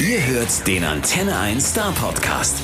Ihr hört den Antenne 1 Star Podcast.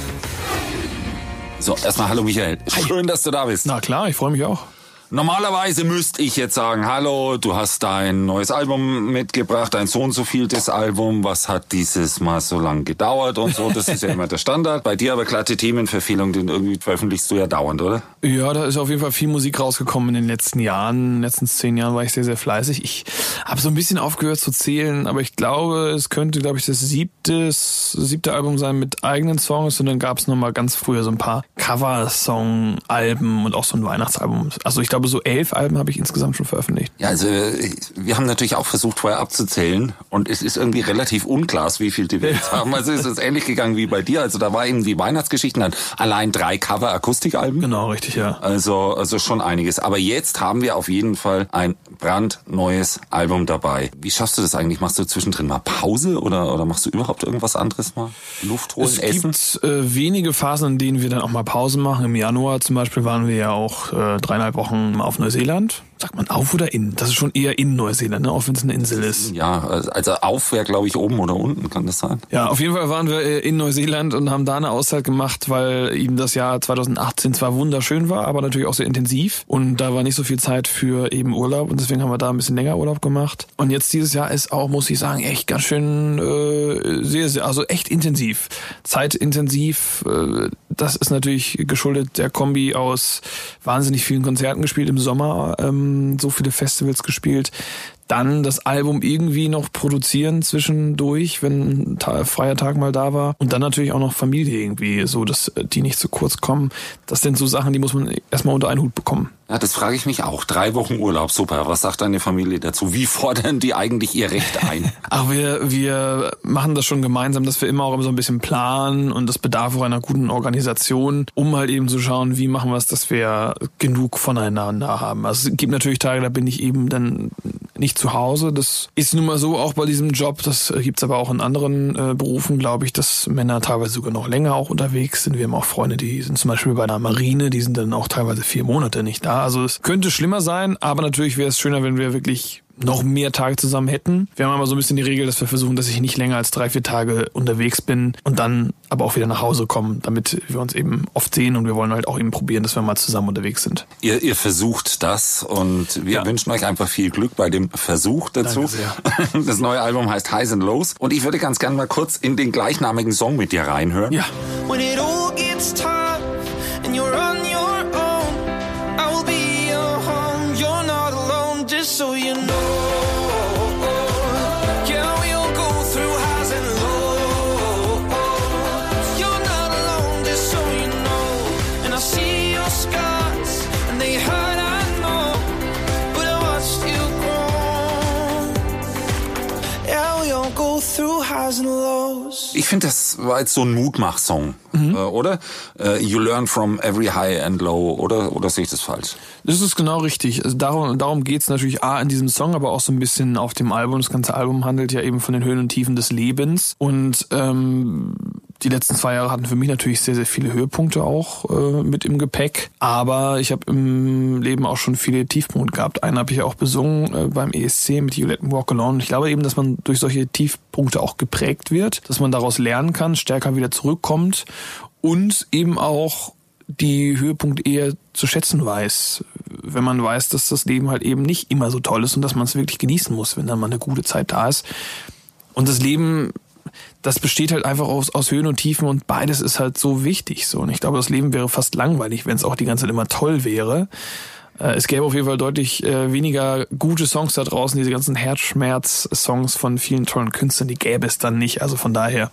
So, erstmal hallo Michael. Schön, dass du da bist. Na klar, ich freue mich auch. Normalerweise müsste ich jetzt sagen, hallo, du hast dein neues Album mitgebracht, ein so und so vieltes Album, was hat dieses Mal so lang gedauert und so, das ist ja immer der Standard. Bei dir aber glatte Themenverfehlung, den irgendwie veröffentlichst du ja dauernd, oder? Ja, da ist auf jeden Fall viel Musik rausgekommen in den letzten Jahren. In den letzten zehn Jahren war ich sehr, sehr fleißig. Ich habe so ein bisschen aufgehört zu zählen, aber ich glaube, es könnte, glaube ich, das siebte, siebte Album sein mit eigenen Songs und dann gab es nochmal ganz früher so ein paar Cover-Song-Alben und auch so ein Weihnachtsalbum. Also ich glaube, so elf Alben habe ich insgesamt schon veröffentlicht. Ja, also wir haben natürlich auch versucht, vorher abzuzählen und es ist irgendwie relativ unklar, wie viel die wir jetzt haben. Also es ist ähnlich gegangen wie bei dir. Also da war eben die Weihnachtsgeschichten dann allein drei Cover-Akustikalben. Genau, richtig, ja. Also, also schon einiges. Aber jetzt haben wir auf jeden Fall ein brandneues Album dabei. Wie schaffst du das eigentlich? Machst du zwischendrin mal Pause oder, oder machst du überhaupt irgendwas anderes mal? Luft holen, es essen? Es gibt äh, wenige Phasen, in denen wir dann auch mal Pause machen. Im Januar zum Beispiel waren wir ja auch äh, dreieinhalb Wochen auf Neuseeland. Sagt man auf oder in? Das ist schon eher in Neuseeland, ne? auch wenn es eine Insel ist. Ja, also auf wäre, glaube ich, oben oder unten, kann das sein? Ja, auf jeden Fall waren wir äh, in Neuseeland und haben da eine Auszeit gemacht, weil eben das Jahr 2018 zwar wunderschön war, aber natürlich auch sehr intensiv. Und da war nicht so viel Zeit für eben Urlaub und deswegen haben wir da ein bisschen länger Urlaub gemacht. Und jetzt dieses Jahr ist auch, muss ich sagen, echt ganz schön äh, sehr, sehr, also echt intensiv. Zeitintensiv. Äh, das ist natürlich geschuldet der Kombi aus wahnsinnig vielen Konzerten gespielt im Sommer. Ähm, so viele Festivals gespielt. Dann das Album irgendwie noch produzieren zwischendurch, wenn ein freier Tag mal da war. Und dann natürlich auch noch Familie irgendwie, so dass die nicht zu kurz kommen. Das sind so Sachen, die muss man erstmal unter einen Hut bekommen. Ja, das frage ich mich auch. Drei Wochen Urlaub, super. Was sagt deine Familie dazu? Wie fordern die eigentlich ihr Recht ein? Ach, wir, wir machen das schon gemeinsam, dass wir immer auch so ein bisschen planen und das bedarf auch einer guten Organisation, um halt eben zu schauen, wie machen wir es, dass wir genug voneinander haben. Also es gibt natürlich Tage, da bin ich eben dann nicht zu Hause. Das ist nun mal so auch bei diesem Job. Das gibt's aber auch in anderen äh, Berufen, glaube ich, dass Männer teilweise sogar noch länger auch unterwegs sind. Wir haben auch Freunde, die sind zum Beispiel bei einer Marine, die sind dann auch teilweise vier Monate nicht da. Also es könnte schlimmer sein, aber natürlich wäre es schöner, wenn wir wirklich noch mehr Tage zusammen hätten. Wir haben aber so ein bisschen die Regel, dass wir versuchen, dass ich nicht länger als drei, vier Tage unterwegs bin und dann aber auch wieder nach Hause kommen, damit wir uns eben oft sehen und wir wollen halt auch eben probieren, dass wir mal zusammen unterwegs sind. Ihr, ihr versucht das und wir ja. wünschen euch einfach viel Glück bei dem Versuch dazu. Das neue Album heißt Highs and Lows und ich würde ganz gerne mal kurz in den gleichnamigen Song mit dir reinhören. Ja. Ich finde, das war jetzt so ein Mutmach-Song, mhm. äh, oder? Äh, you learn from every high and low, oder? Oder sehe ich das falsch? Das ist genau richtig. Also darum darum geht's natürlich A in diesem Song, aber auch so ein bisschen auf dem Album. Das ganze Album handelt ja eben von den Höhen und Tiefen des Lebens. Und ähm, die letzten zwei Jahre hatten für mich natürlich sehr, sehr viele Höhepunkte auch äh, mit im Gepäck. Aber ich habe im Leben auch schon viele Tiefpunkte gehabt. Einen habe ich auch besungen äh, beim ESC mit Me Walk Alone. Ich glaube eben, dass man durch solche Tiefpunkte auch geprägt wird, dass man daraus lernen kann, stärker wieder zurückkommt und eben auch die Höhepunkte eher zu schätzen weiß, wenn man weiß, dass das Leben halt eben nicht immer so toll ist und dass man es wirklich genießen muss, wenn dann mal eine gute Zeit da ist. Und das Leben, das besteht halt einfach aus, aus Höhen und Tiefen und beides ist halt so wichtig. So. Und ich glaube, das Leben wäre fast langweilig, wenn es auch die ganze Zeit immer toll wäre. Äh, es gäbe auf jeden Fall deutlich äh, weniger gute Songs da draußen. Diese ganzen Herzschmerz-Songs von vielen tollen Künstlern, die gäbe es dann nicht. Also von daher,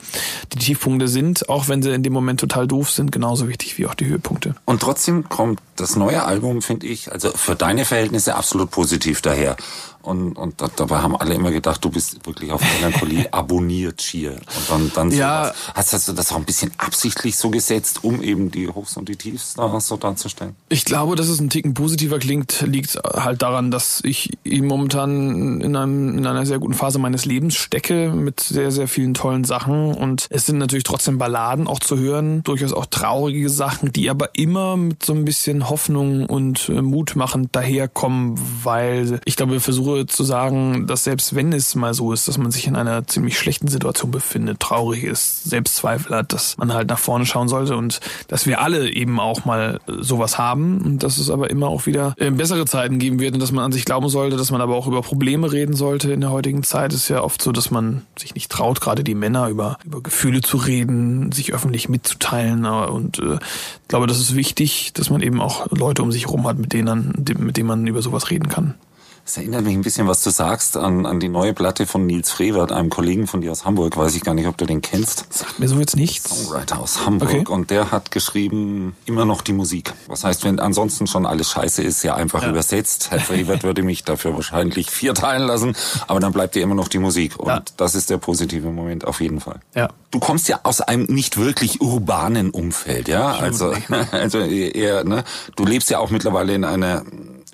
die Tiefpunkte sind, auch wenn sie in dem Moment total doof sind, genauso wichtig wie auch die Höhepunkte. Und trotzdem kommt das neue Album, finde ich, also für deine Verhältnisse absolut positiv daher. Und, und dabei haben alle immer gedacht, du bist wirklich auf Melancholie abonniert schier. Und dann, dann ja. Hast, hast du das auch ein bisschen absichtlich so gesetzt, um eben die Hochs und die Tiefs da so darzustellen? Ich glaube, dass es ein Ticken positiver klingt, liegt halt daran, dass ich momentan in, einem, in einer sehr guten Phase meines Lebens stecke mit sehr, sehr vielen tollen Sachen. Und es sind natürlich trotzdem Balladen auch zu hören, durchaus auch traurige Sachen, die aber immer mit so ein bisschen Hoffnung und äh, Mut machen daherkommen, weil ich glaube, wir versuchen zu sagen, dass selbst wenn es mal so ist, dass man sich in einer ziemlich schlechten Situation befindet, traurig ist, Selbstzweifel hat, dass man halt nach vorne schauen sollte und dass wir alle eben auch mal sowas haben und dass es aber immer auch wieder äh, bessere Zeiten geben wird und dass man an sich glauben sollte, dass man aber auch über Probleme reden sollte in der heutigen Zeit. Es ist ja oft so, dass man sich nicht traut, gerade die Männer über, über Gefühle zu reden, sich öffentlich mitzuteilen und äh, ich glaube, das ist wichtig, dass man eben auch Leute um sich herum hat, mit denen, mit denen man über sowas reden kann. Es erinnert mich ein bisschen, was du sagst, an, an die neue Platte von Nils Frevert, einem Kollegen von dir aus Hamburg. Weiß ich gar nicht, ob du den kennst. Sagt mir so jetzt nichts. Songwriter aus Hamburg. Okay. Und der hat geschrieben, immer noch die Musik. Was heißt, wenn ansonsten schon alles scheiße ist, ja einfach ja. übersetzt. Herr Frevert würde mich dafür wahrscheinlich vier teilen lassen, aber dann bleibt dir immer noch die Musik. Und ja. das ist der positive Moment auf jeden Fall. Ja. Du kommst ja aus einem nicht wirklich urbanen Umfeld, ja? Also, also eher, ne? Du lebst ja auch mittlerweile in einer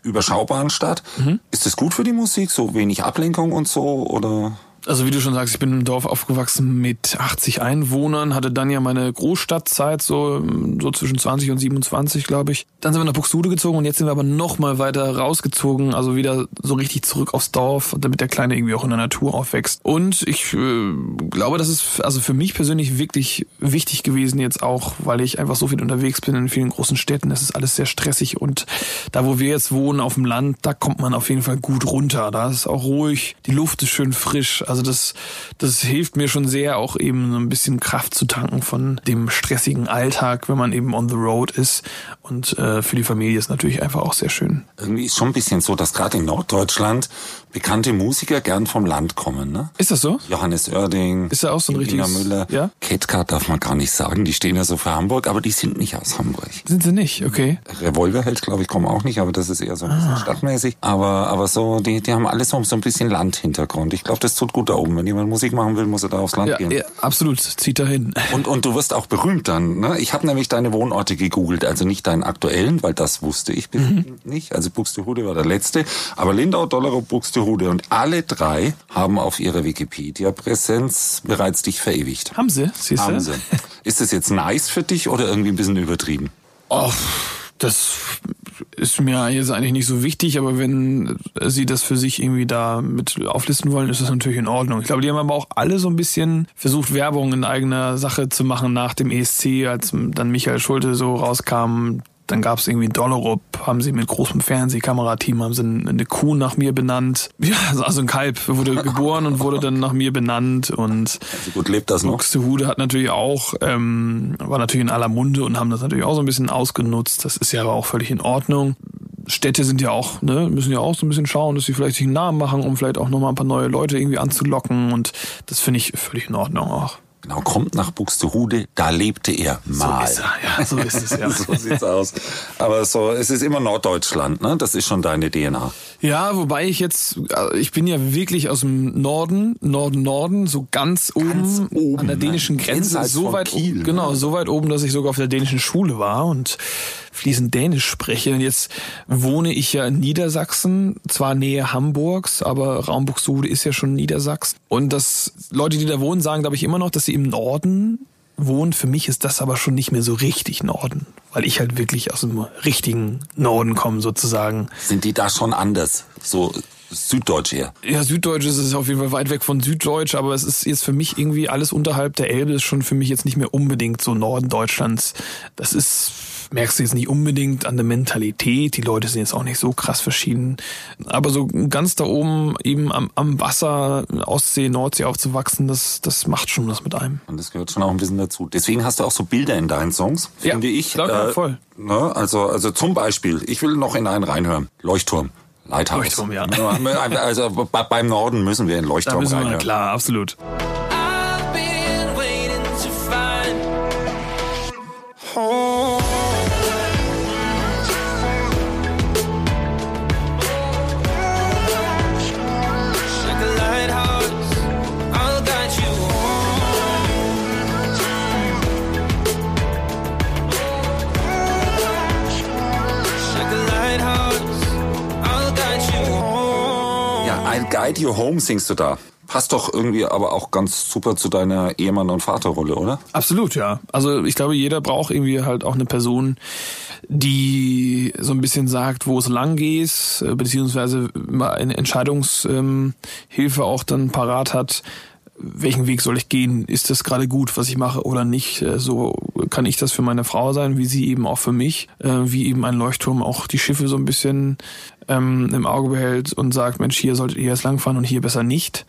überschaubaren Stadt. Mhm. Ist das gut für die Musik? So wenig Ablenkung und so? Oder? Also wie du schon sagst, ich bin im Dorf aufgewachsen mit 80 Einwohnern, hatte dann ja meine Großstadtzeit so, so zwischen 20 und 27, glaube ich. Dann sind wir nach Buxtehude gezogen und jetzt sind wir aber noch mal weiter rausgezogen, also wieder so richtig zurück aufs Dorf, damit der Kleine irgendwie auch in der Natur aufwächst. Und ich äh, glaube, das ist also für mich persönlich wirklich wichtig gewesen jetzt auch, weil ich einfach so viel unterwegs bin in vielen großen Städten. Das ist alles sehr stressig und da, wo wir jetzt wohnen, auf dem Land, da kommt man auf jeden Fall gut runter. Da ist auch ruhig, die Luft ist schön frisch. Also das, das hilft mir schon sehr, auch eben so ein bisschen Kraft zu tanken von dem stressigen Alltag, wenn man eben on the road ist. Und äh, für die Familie ist natürlich einfach auch sehr schön. Irgendwie ist schon ein bisschen so, dass gerade in Norddeutschland bekannte Musiker gern vom Land kommen, ne? Ist das so? Johannes Oerding. Ist er auch so ein richtiges... Müller. Ja? Ketka darf man gar nicht sagen, die stehen ja so für Hamburg, aber die sind nicht aus Hamburg. Sind sie nicht? Okay. Revolverheld, glaube ich, kommen auch nicht, aber das ist eher so ein bisschen ah. stadtmäßig. Aber, aber so, die, die haben alles so, so ein bisschen Landhintergrund. Ich glaube, das tut gut da oben. Wenn jemand Musik machen will, muss er da aufs Land ja, gehen. Ja, absolut. Zieht dahin. Und, und du wirst auch berühmt dann, ne? Ich habe nämlich deine Wohnorte gegoogelt, also nicht deinen aktuellen, weil das wusste ich mhm. nicht. Also Buxtehude war der letzte. Aber Lindau, Dollerup, Buxtehude und alle alle drei haben auf ihrer Wikipedia-Präsenz bereits dich verewigt. Haben sie? Siehst haben sie. Ist das jetzt nice für dich oder irgendwie ein bisschen übertrieben? Oh, das ist mir jetzt eigentlich nicht so wichtig, aber wenn sie das für sich irgendwie da mit auflisten wollen, ist das natürlich in Ordnung. Ich glaube, die haben aber auch alle so ein bisschen versucht, Werbung in eigener Sache zu machen nach dem ESC, als dann Michael Schulte so rauskam, dann gab es irgendwie in Dollerup, haben sie mit großem Fernsehkamerateam, haben sie eine Kuh nach mir benannt. Ja, also ein Kalb wurde geboren und wurde dann nach mir benannt. Und also gut lebt das noch. Buxtehude hat natürlich auch, ähm, war natürlich in aller Munde und haben das natürlich auch so ein bisschen ausgenutzt. Das ist ja aber auch völlig in Ordnung. Städte sind ja auch, ne, müssen ja auch so ein bisschen schauen, dass sie vielleicht sich einen Namen machen, um vielleicht auch nochmal ein paar neue Leute irgendwie anzulocken. Und das finde ich völlig in Ordnung auch. Genau, kommt nach Buxtehude, da lebte er mal. So ist er, ja, so ist es, ja. so sieht's aus. Aber so, es ist immer Norddeutschland, ne? Das ist schon deine DNA. Ja, wobei ich jetzt, äh, ich bin ja wirklich aus dem Norden, Norden, Norden, so ganz oben, ganz oben an der dänischen ne? Grenze, so weit, Kiel, genau, ne? so weit oben, dass ich sogar auf der dänischen Schule war und fließend Dänisch spreche. Und jetzt wohne ich ja in Niedersachsen, zwar Nähe Hamburgs, aber Raum Buxtehude ist ja schon Niedersachsen. Und das Leute, die da wohnen, sagen, glaube ich, immer noch, dass sie im Norden wohnen. Für mich ist das aber schon nicht mehr so richtig Norden, weil ich halt wirklich aus dem richtigen Norden komme sozusagen. Sind die da schon anders? So Süddeutsch eher. Ja, Süddeutsch ist es auf jeden Fall weit weg von Süddeutsch, aber es ist jetzt für mich irgendwie alles unterhalb der Elbe ist schon für mich jetzt nicht mehr unbedingt so Norden Deutschlands. Das ist merkst du jetzt nicht unbedingt an der Mentalität. Die Leute sind jetzt auch nicht so krass verschieden. Aber so ganz da oben eben am, am Wasser, Ostsee, Nordsee aufzuwachsen, das, das macht schon was mit einem. Und das gehört schon auch ein bisschen dazu. Deswegen hast du auch so Bilder in deinen Songs, ja, finde ich. Klar, äh, voll. Ne? Also, also zum Beispiel, ich will noch in einen reinhören. Leuchtturm. Lighthouse. Leuchtturm, ja. Also beim Norden müssen wir in Leuchtturm da müssen wir, reinhören. Klar, absolut. Guide You Home singst du da. Passt doch irgendwie aber auch ganz super zu deiner Ehemann- und Vaterrolle, oder? Absolut, ja. Also ich glaube, jeder braucht irgendwie halt auch eine Person, die so ein bisschen sagt, wo es lang geht, äh, beziehungsweise eine Entscheidungshilfe auch dann parat hat, welchen Weg soll ich gehen? Ist das gerade gut, was ich mache oder nicht? Äh, so kann ich das für meine Frau sein, wie sie eben auch für mich, äh, wie eben ein Leuchtturm auch die Schiffe so ein bisschen ähm, im Auge behält und sagt, Mensch, hier solltet ihr jetzt langfahren und hier besser nicht.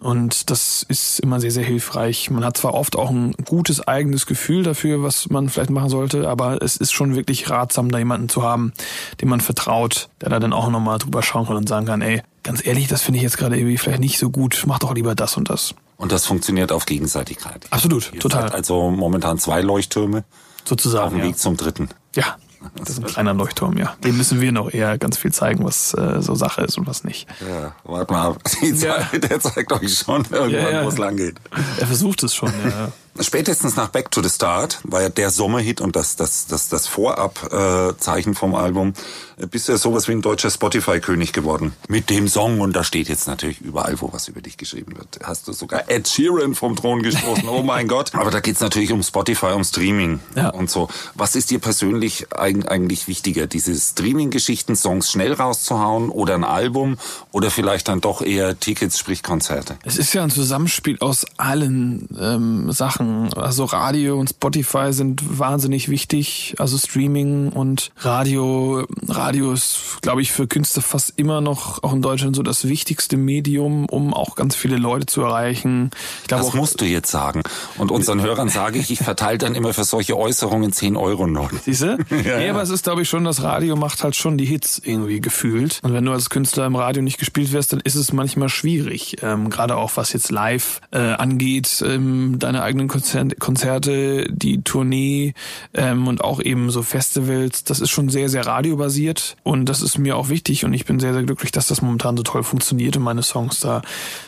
Und das ist immer sehr, sehr hilfreich. Man hat zwar oft auch ein gutes eigenes Gefühl dafür, was man vielleicht machen sollte, aber es ist schon wirklich ratsam, da jemanden zu haben, dem man vertraut, der da dann auch nochmal drüber schauen kann und sagen kann, ey, ganz ehrlich, das finde ich jetzt gerade irgendwie vielleicht nicht so gut, mach doch lieber das und das. Und das funktioniert auf Gegenseitigkeit. Absolut, Ihr total. also momentan zwei Leuchttürme Sozusagen. auf dem Ja. Weg zum dritten. ja, das ist ein kleiner Leuchtturm, ja. Dem müssen wir noch eher ganz viel zeigen, was äh, so Sache ist und was nicht. Ja, warte mal ab. Ja. Der zeigt euch schon irgendwann, Ja, ja. wo es lang geht. Er versucht es schon, ja. Spätestens nach Back to the Start war ja der Sommerhit und das, das, das, das Vorab-Zeichen vom Album. äh, Bist du ja sowas wie ein deutscher Spotify-König geworden. Mit dem Song, und da steht jetzt natürlich überall, wo was über dich geschrieben wird. Hast du sogar Ed Sheeran vom Thron gestoßen. Oh mein Gott. Aber da geht's natürlich um Spotify, um Streaming Ja. und so. Was ist dir persönlich eig- eigentlich wichtiger? Diese Streaming-Geschichten, Songs schnell rauszuhauen oder ein Album oder vielleicht dann doch eher Tickets, sprich Konzerte? Es ist ja ein Zusammenspiel aus allen ähm, Sachen. Also Radio und Spotify sind wahnsinnig wichtig. Also Streaming und Radio. Radio ist, glaube ich, für Künstler fast immer noch auch in Deutschland so das wichtigste Medium, um auch ganz viele Leute zu erreichen. Ich glaube Das auch, musst du jetzt sagen. Und unseren Hörern sage ich, ich verteile dann immer für solche Äußerungen 10 Euro noch. Siehst du? Ja, nee, aber es ist, glaube ich, schon, das Radio macht halt schon die Hits irgendwie gefühlt. Und wenn du als Künstler im Radio nicht gespielt wirst, dann ist es manchmal schwierig. Ähm, Gerade auch was jetzt live äh, angeht, ähm, deine eigenen Konzer Konzerte, die Tournee ähm, und auch eben so Festivals, das ist schon sehr, sehr radiobasiert. Und das ist mir auch wichtig und ich bin sehr, sehr glücklich, dass das momentan so toll funktioniert und meine Songs da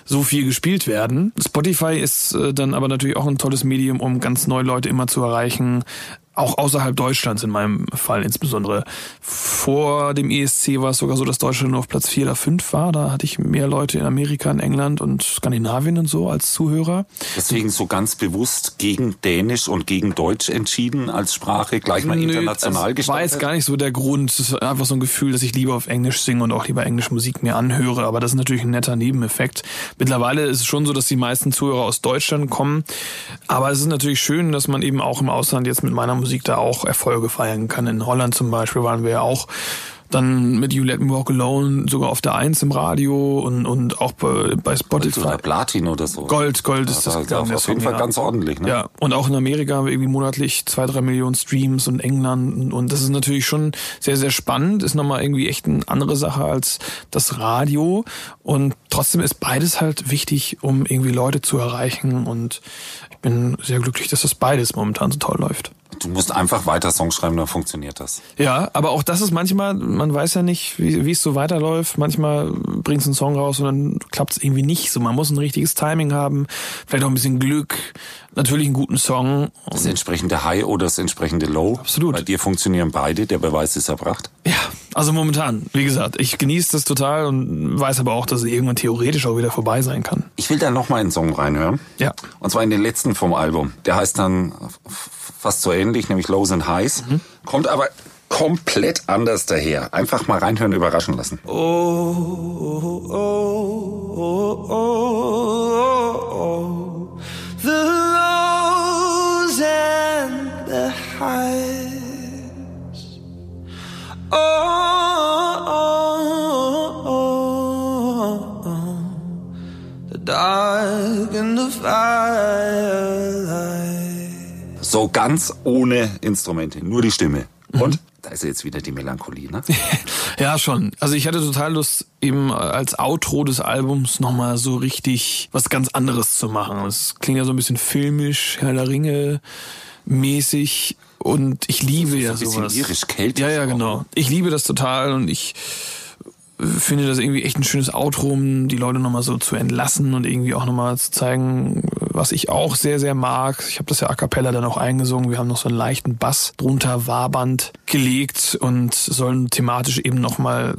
so viel gespielt werden. Spotify ist äh, dann aber natürlich auch ein tolles Medium, um ganz neue Leute immer zu erreichen auch außerhalb Deutschlands in meinem Fall insbesondere. Vor dem ESC war es sogar so, dass Deutschland nur auf Platz 4 oder 5 war. Da hatte ich mehr Leute in Amerika, in England und Skandinavien und so als Zuhörer. Deswegen so ganz bewusst gegen Dänisch und gegen Deutsch entschieden als Sprache, gleich mal international das war jetzt gar nicht so der Grund. Es ist einfach so ein Gefühl, dass ich lieber auf Englisch singe und auch lieber Englisch Musik mir anhöre. Aber das ist natürlich ein netter Nebeneffekt. Mittlerweile ist es schon so, dass die meisten Zuhörer aus Deutschland kommen. Aber es ist natürlich schön, dass man eben auch im Ausland jetzt mit meiner Musik da auch Erfolge feiern kann. In Holland zum Beispiel waren wir ja auch dann mit You Let Me Walk Alone sogar auf der Eins im Radio und, und auch bei, bei Spotify. oder Platin oder so. Gold, Gold ist Ja, das. da- glaub ich, auf jeden Fall ja. ganz ordentlich, ne? Ja, und auch in Amerika haben wir irgendwie monatlich zwei, drei Millionen Streams und England und, und das ist natürlich schon sehr, sehr spannend, ist nochmal irgendwie echt eine andere Sache als das Radio und trotzdem ist beides halt wichtig, um irgendwie Leute zu erreichen und ich bin sehr glücklich, dass das beides momentan so toll läuft. Du musst einfach weiter Songs schreiben, dann funktioniert das. Ja, aber auch das ist manchmal, man weiß ja nicht, wie, wie es so weiterläuft. Manchmal bringst du einen Song raus und dann klappt es irgendwie nicht so. Man muss ein richtiges Timing haben, vielleicht auch ein bisschen Glück, natürlich einen guten Song. Das entsprechende High oder das entsprechende Low. Absolut. Bei dir funktionieren beide, der Beweis ist erbracht. Ja, also momentan, wie gesagt, ich genieße das total und weiß aber auch, dass es irgendwann theoretisch auch wieder vorbei sein kann. Ich will da nochmal einen Song reinhören. Ja. Und zwar in den letzten vom Album. Der heißt dann fast so ähnlich, nämlich Lows and Highs. Kommt aber komplett anders daher. Einfach mal reinhören, überraschen lassen. the lows and the highs. Oh, oh, oh, oh, the dark and the firelight. So ganz ohne Instrumente, nur die Stimme. Und? Da ist jetzt wieder die Melancholie, ne? Ja, schon. Also ich hatte total Lust, eben als Outro des Albums nochmal so richtig was ganz anderes zu machen. Es klingt ja so ein bisschen filmisch, Herr der Ringe mäßig und ich liebe ja ein bisschen sowas. irisch-keltisch Ja, ja, auch, genau. ne? Ich liebe das total und ich finde das irgendwie echt ein schönes Outro, um die Leute nochmal so zu entlassen und irgendwie auch nochmal zu zeigen, was ich auch sehr, sehr mag. Ich habe das ja a cappella dann auch eingesungen. Wir haben noch so einen leichten Bass drunter wabernd gelegt und sollen thematisch eben nochmal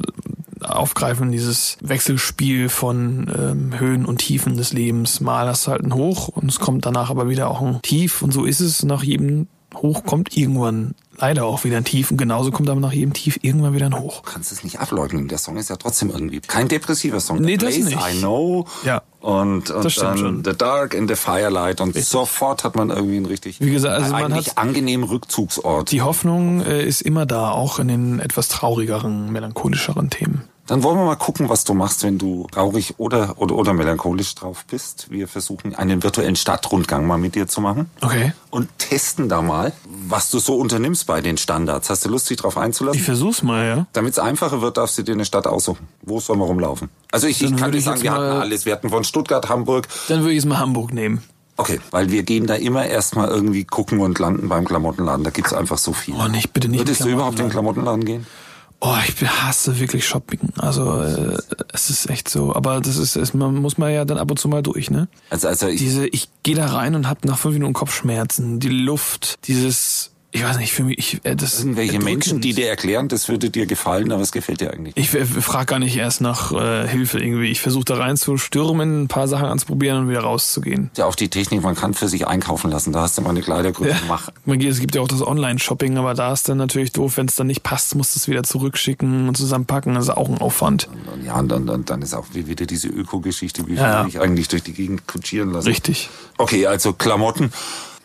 aufgreifen, dieses Wechselspiel von ähm, Höhen und Tiefen des Lebens. Mal hast du halt ein Hoch und es kommt danach aber wieder auch ein Tief und so ist es. Nach jedem Hoch kommt irgendwann leider auch wieder ein Tief und genauso kommt aber nach jedem Tief irgendwann wieder ein Hoch. Du kannst es nicht ableugnen. Der Song ist ja trotzdem irgendwie kein depressiver Song. Nee, The das Place, nicht. I know. Ja. Und, und Das stimmt dann schon. The Dark in the Firelight und sofort hat man irgendwie einen richtig Wie gesagt, also man hat- angenehmen Rückzugsort. Die Hoffnung äh, ist immer da, auch in den etwas traurigeren, melancholischeren Themen. Dann wollen wir mal gucken, was du machst, wenn du traurig oder, oder, oder melancholisch drauf bist. Wir versuchen einen virtuellen Stadtrundgang mal mit dir zu machen. Okay. Und testen da mal, was du so unternimmst bei den Standards. Hast du Lust, dich drauf einzulassen? Ich versuch's mal, ja. Damit es einfacher wird, darfst du dir eine Stadt aussuchen. Wo sollen wir rumlaufen? Also ich, ich kann dir sagen, wir hatten alles. Wir hatten von Stuttgart, Hamburg. Dann würde ich jetzt mal Hamburg nehmen. Okay, weil wir gehen da immer erstmal irgendwie gucken und landen beim Klamottenladen. Da gibt's einfach so viel. Oh, nicht, bitte nicht Würdest du überhaupt in den. Klamottenladen gehen? Oh, ich hasse wirklich Shopping. Also äh, es ist echt so. Aber das ist, es, man muss man ja dann ab und zu mal durch, ne? Also, also ich, Diese, ich gehe da rein und hab nach fünf Minuten Kopfschmerzen. Die Luft, dieses, ich weiß nicht, für mich, ich, äh, das irgendwelche erdrückend. Menschen, die dir erklären, das würde dir gefallen, aber es gefällt dir eigentlich. nicht. Ich frage gar nicht erst nach äh, Hilfe irgendwie. Ich versuche da reinzustürmen, ein paar Sachen anzuprobieren und wieder rauszugehen. Ja, auch die Technik, man kann für sich einkaufen lassen. Da hast du mal eine Kleidergröße. Man geht, es gibt ja auch das Online-Shopping, aber da ist dann natürlich doof, wenn es dann nicht passt, musst du es wieder zurückschicken und zusammenpacken. Das ist auch ein Aufwand. Und ja, und dann, dann, dann ist auch wieder diese Öko-Geschichte, wie Ja, ja. ich eigentlich durch die Gegend kutschieren lassen. Richtig. Okay, also Klamotten.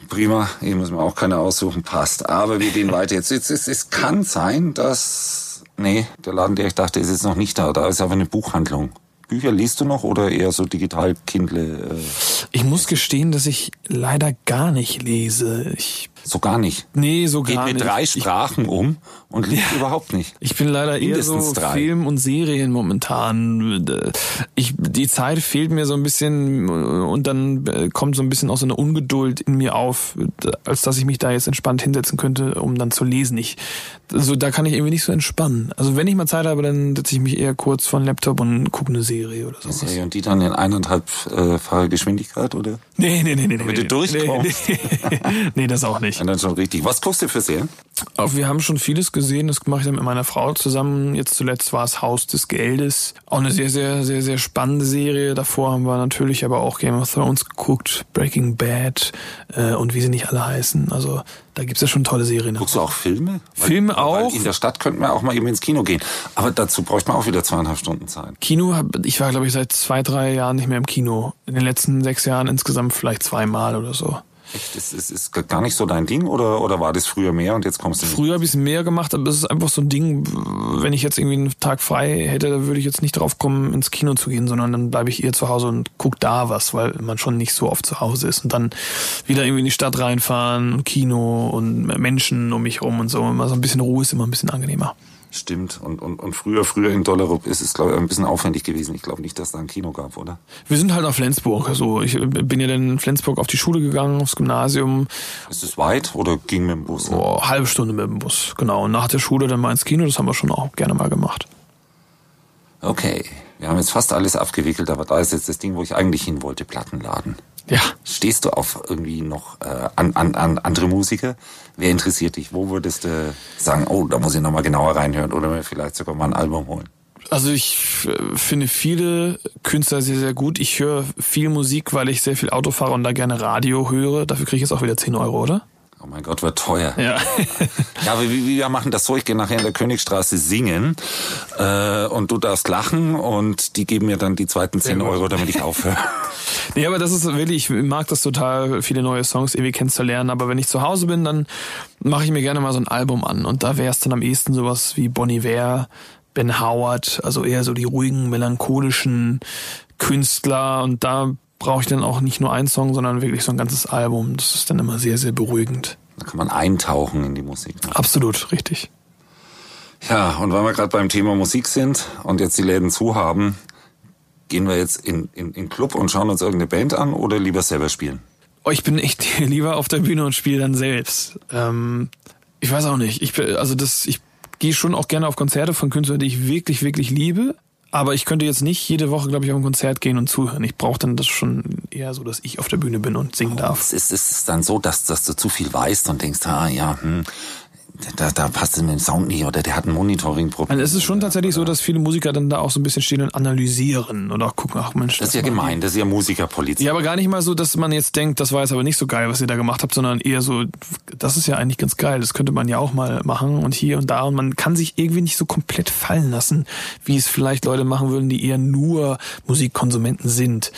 Prima, hier müssen wir auch keine aussuchen, passt. Aber wir gehen weiter. Jetzt, jetzt, jetzt, es kann sein, dass. Nee, der Laden, der ich dachte, ist jetzt noch nicht da. Da ist aber eine Buchhandlung. Bücher liest du noch oder eher so digital Kindle? Äh, Ich muss gestehen, dass ich leider gar nicht lese. Ich, so gar nicht. nee, so Geht gar mit nicht. drei ich, Sprachen um und liest überhaupt nicht. ich bin leider eher so Mindestens drei. Film und Serien momentan. Ich, die Zeit fehlt mir so ein bisschen und dann äh, kommt so ein bisschen auch so eine Ungeduld in mir auf, als dass ich mich da jetzt entspannt hinsetzen könnte, um dann zu lesen. Ich, also da kann ich irgendwie nicht so entspannen. Also wenn ich mal Zeit habe, dann setze ich mich eher kurz vor den Laptop und gucke eine Serie oder sowas. Serie und die dann in eineinhalbfacher Geschwindigkeit, oder? Nee, nee, nee, nee. Damit nee, du durchkommst. Nee, nee. nee, das auch nicht. Ja, dann schon richtig. Was guckst du für Serien? Auch wir haben schon vieles gesehen, das mache ich dann mit meiner Frau zusammen. Jetzt zuletzt war es Haus des Geldes. Auch eine sehr, sehr, sehr, sehr spannende Serie. Davor haben wir natürlich aber auch Game of Thrones geguckt, Breaking Bad äh, und wie sie nicht alle heißen. Also da gibt's ja schon tolle Serien. Guckst du auch Filme? Filme auch. Weil in der Stadt könnten wir auch mal eben ins Kino gehen. Aber dazu bräuchte man auch wieder zweieinhalb Stunden Zeit. Kino, ich war glaube ich seit zwei, drei Jahren nicht mehr im Kino. In den letzten sechs Jahren insgesamt vielleicht zweimal oder so. Echt? Ist, ist, ist gar nicht so dein Ding oder, oder war das früher mehr und jetzt kommst du? Früher habe ich mehr gemacht, aber es ist einfach so ein Ding, wenn ich jetzt irgendwie einen Tag frei hätte, da würde ich jetzt nicht drauf kommen, ins Kino zu gehen, sondern dann bleibe ich eher zu Hause und guck da was, weil man schon nicht so oft zu Hause ist und dann wieder irgendwie in die Stadt reinfahren und Kino und Menschen um mich rum und so. Immer so ein bisschen Ruhe ist immer ein bisschen angenehmer. Stimmt. Und, und, und früher, früher in Dollerup ist es, glaube ich, ein bisschen aufwendig gewesen. Ich glaube nicht, dass da ein Kino gab, oder? Wir sind halt nach Flensburg. Also ich bin ja dann in Flensburg auf die Schule gegangen, aufs Gymnasium. Ist es weit oder ging mit dem Bus? Oh, halbe Stunde mit dem Bus, genau. Und nach der Schule dann mal ins Kino, das haben wir schon auch gerne mal gemacht. Okay. Wir haben jetzt fast alles abgewickelt, aber da ist jetzt das Ding, wo ich eigentlich hin wollte, Plattenladen. Ja. Stehst du auf irgendwie noch äh, an, an, an andere Musiker? Wer interessiert dich? Wo würdest du sagen, oh, da muss ich nochmal genauer reinhören oder mir vielleicht sogar mal ein Album holen? Also ich äh, finde viele Künstler sehr, sehr gut. Ich höre viel Musik, weil ich sehr viel Auto fahre und da gerne Radio höre. Dafür kriege ich jetzt auch wieder 10 Euro, oder? Oh mein Gott, wird teuer. Ja. Ja, aber wir, wir machen das so, ich gehe nachher in der Königstraße singen äh, und du darfst lachen und die geben mir dann die zweiten 10 gut. Euro, damit ich aufhöre. nee, aber das ist wirklich, ich mag das total, viele neue Songs irgendwie kennenzulernen. Aber wenn ich zu Hause bin, dann mache ich mir gerne mal so ein Album an. Und da wäre es dann am ehesten sowas wie Bon Iver, Ben Howard, also eher so die ruhigen, melancholischen Künstler. Und da brauche ich dann auch nicht nur einen Song, sondern wirklich so ein ganzes Album. Das ist dann immer sehr, sehr beruhigend. Da kann man eintauchen in die Musik. Absolut, richtig. Ja, und weil wir gerade beim Thema Musik sind und jetzt die Läden zu haben, gehen wir jetzt in, in, in Club und schauen uns irgendeine Band an oder lieber selber spielen? Oh, ich bin echt lieber auf der Bühne und spiele dann selbst. Ähm, ich weiß auch nicht. Ich, also das, ich gehe schon auch gerne auf Konzerte von Künstlern, die ich wirklich, wirklich liebe. Aber ich könnte jetzt nicht jede Woche, glaube ich, auf ein Konzert gehen und zuhören. Ich brauche dann das schon eher so, dass ich auf der Bühne bin und singen darf. Es ist, es ist dann so, dass, dass du zu viel weißt und denkst, ah ja, hm, da, da passt es mit dem Sound nicht oder der hat ein Monitoring-Problem. Also es ist schon tatsächlich so, dass viele Musiker dann da auch so ein bisschen stehen und analysieren oder auch gucken, ach Mensch. Das ist ja gemein, das ist ja Musikerpolizei. Ja, aber gar nicht mal so, dass man jetzt denkt, das war jetzt aber nicht so geil, was ihr da gemacht habt, sondern eher so, das ist ja eigentlich ganz geil, das könnte man ja auch mal machen und hier und da und man kann sich irgendwie nicht so komplett fallen lassen, wie es vielleicht Leute machen würden, die eher nur Musikkonsumenten sind.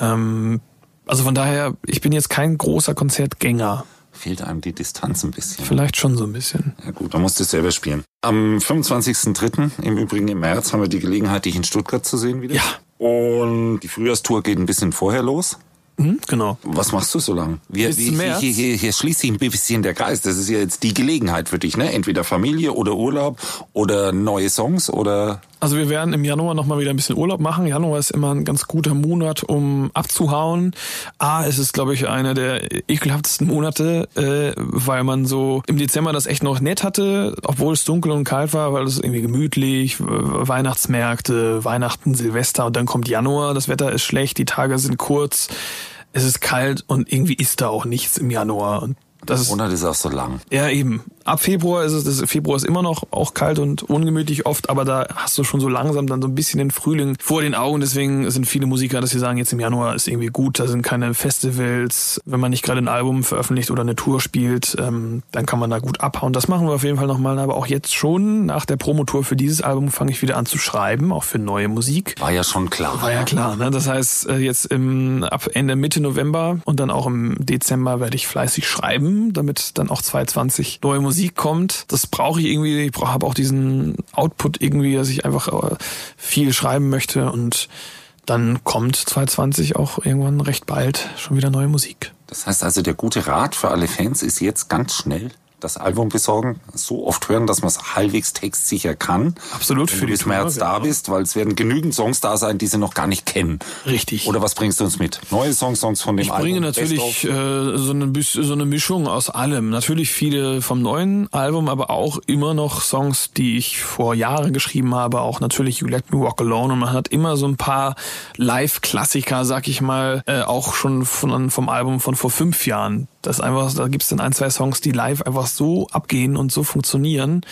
Ähm, also von daher, ich bin jetzt kein großer Konzertgänger. Fehlt einem die Distanz ein bisschen. Vielleicht schon so ein bisschen. Ja gut, dann musst du es selber spielen. Am 25.03., im Übrigen im März, haben wir die Gelegenheit, dich in Stuttgart zu sehen wieder. Ja. Und die Frühjahrstour geht ein bisschen vorher los. Hm, genau. Was machst du so lang? Wir, Bis hier, März? hier, hier, hier schließt sich ein bisschen der Kreis. Das ist ja jetzt die Gelegenheit für dich, ne? Entweder Familie oder Urlaub oder neue Songs oder Also wir werden im Januar nochmal wieder ein bisschen Urlaub machen. Januar ist immer ein ganz guter Monat, um abzuhauen. A, es ist, glaube ich, einer der ekelhaftesten Monate, äh, weil man so im Dezember das echt noch nett hatte, obwohl es dunkel und kalt war, weil es irgendwie gemütlich, Weihnachtsmärkte, Weihnachten, Silvester und dann kommt Januar, das Wetter ist schlecht, die Tage sind kurz, es ist kalt und irgendwie ist da auch nichts im Januar. Und das ist Monat ist auch so lang. ja, eben. Ab Februar ist es, das Februar ist immer noch auch kalt und ungemütlich oft, aber da hast du schon so langsam dann so ein bisschen den Frühling vor den Augen. Deswegen sind viele Musiker, dass sie sagen, jetzt im Januar ist irgendwie gut, da sind keine Festivals. Wenn man nicht gerade ein Album veröffentlicht oder eine Tour spielt, ähm, dann kann man da gut abhauen. Das machen wir auf jeden Fall nochmal. Aber auch jetzt schon nach der Promotour für dieses Album fange ich wieder an zu schreiben, auch für neue Musik. War ja schon klar. War ja klar, ne? Das heißt, äh, jetzt im, ab Ende Mitte November und dann auch im Dezember werde ich fleißig schreiben, damit dann auch 2020 neue Musik kommt. Das brauche ich irgendwie. Ich habe auch diesen Output irgendwie, dass ich einfach äh, viel schreiben möchte und dann kommt 2020 auch irgendwann recht bald schon wieder neue Musik. Das heißt also, der gute Rat für alle Fans ist jetzt ganz schnell das Album besorgen, so oft hören, dass man es halbwegs textsicher kann. Absolut, Wenn für du die bis März da genau. bist, weil es werden genügend Songs da sein, die sie noch gar nicht kennen. Richtig. Oder was bringst du uns mit? Neue Songs, Songs von dem Ich Album? bringe Best natürlich äh, so, eine, so eine Mischung aus allem. Natürlich viele vom neuen Album, aber auch immer noch Songs, die ich vor Jahren geschrieben habe. Auch natürlich You Let Me Walk Alone. Und man hat immer so ein paar Live-Klassiker, sag ich mal, äh, auch schon von, vom Album von vor fünf Jahren. Das einfach, da gibt's dann ein, zwei Songs, die live einfach so abgehen und so funktionieren,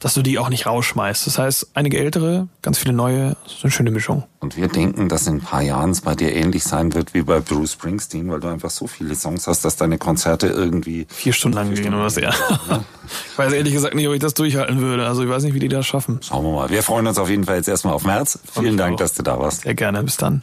dass du die auch nicht rausschmeißt. Das heißt, einige ältere, ganz viele neue, so eine schöne Mischung. Und wir denken, dass in ein paar Jahren es bei dir ähnlich sein wird wie bei Bruce Springsteen, weil du einfach so viele Songs hast, dass deine Konzerte irgendwie Vier Stunden lang gehen oder was, ja. Ich weiß ehrlich gesagt nicht, ob ich das durchhalten würde. Also ich weiß nicht, wie die das schaffen. Schauen wir mal. Wir freuen uns auf jeden Fall jetzt erstmal auf März. Vielen Dank, auch. dass du da warst. Sehr gerne. Bis dann.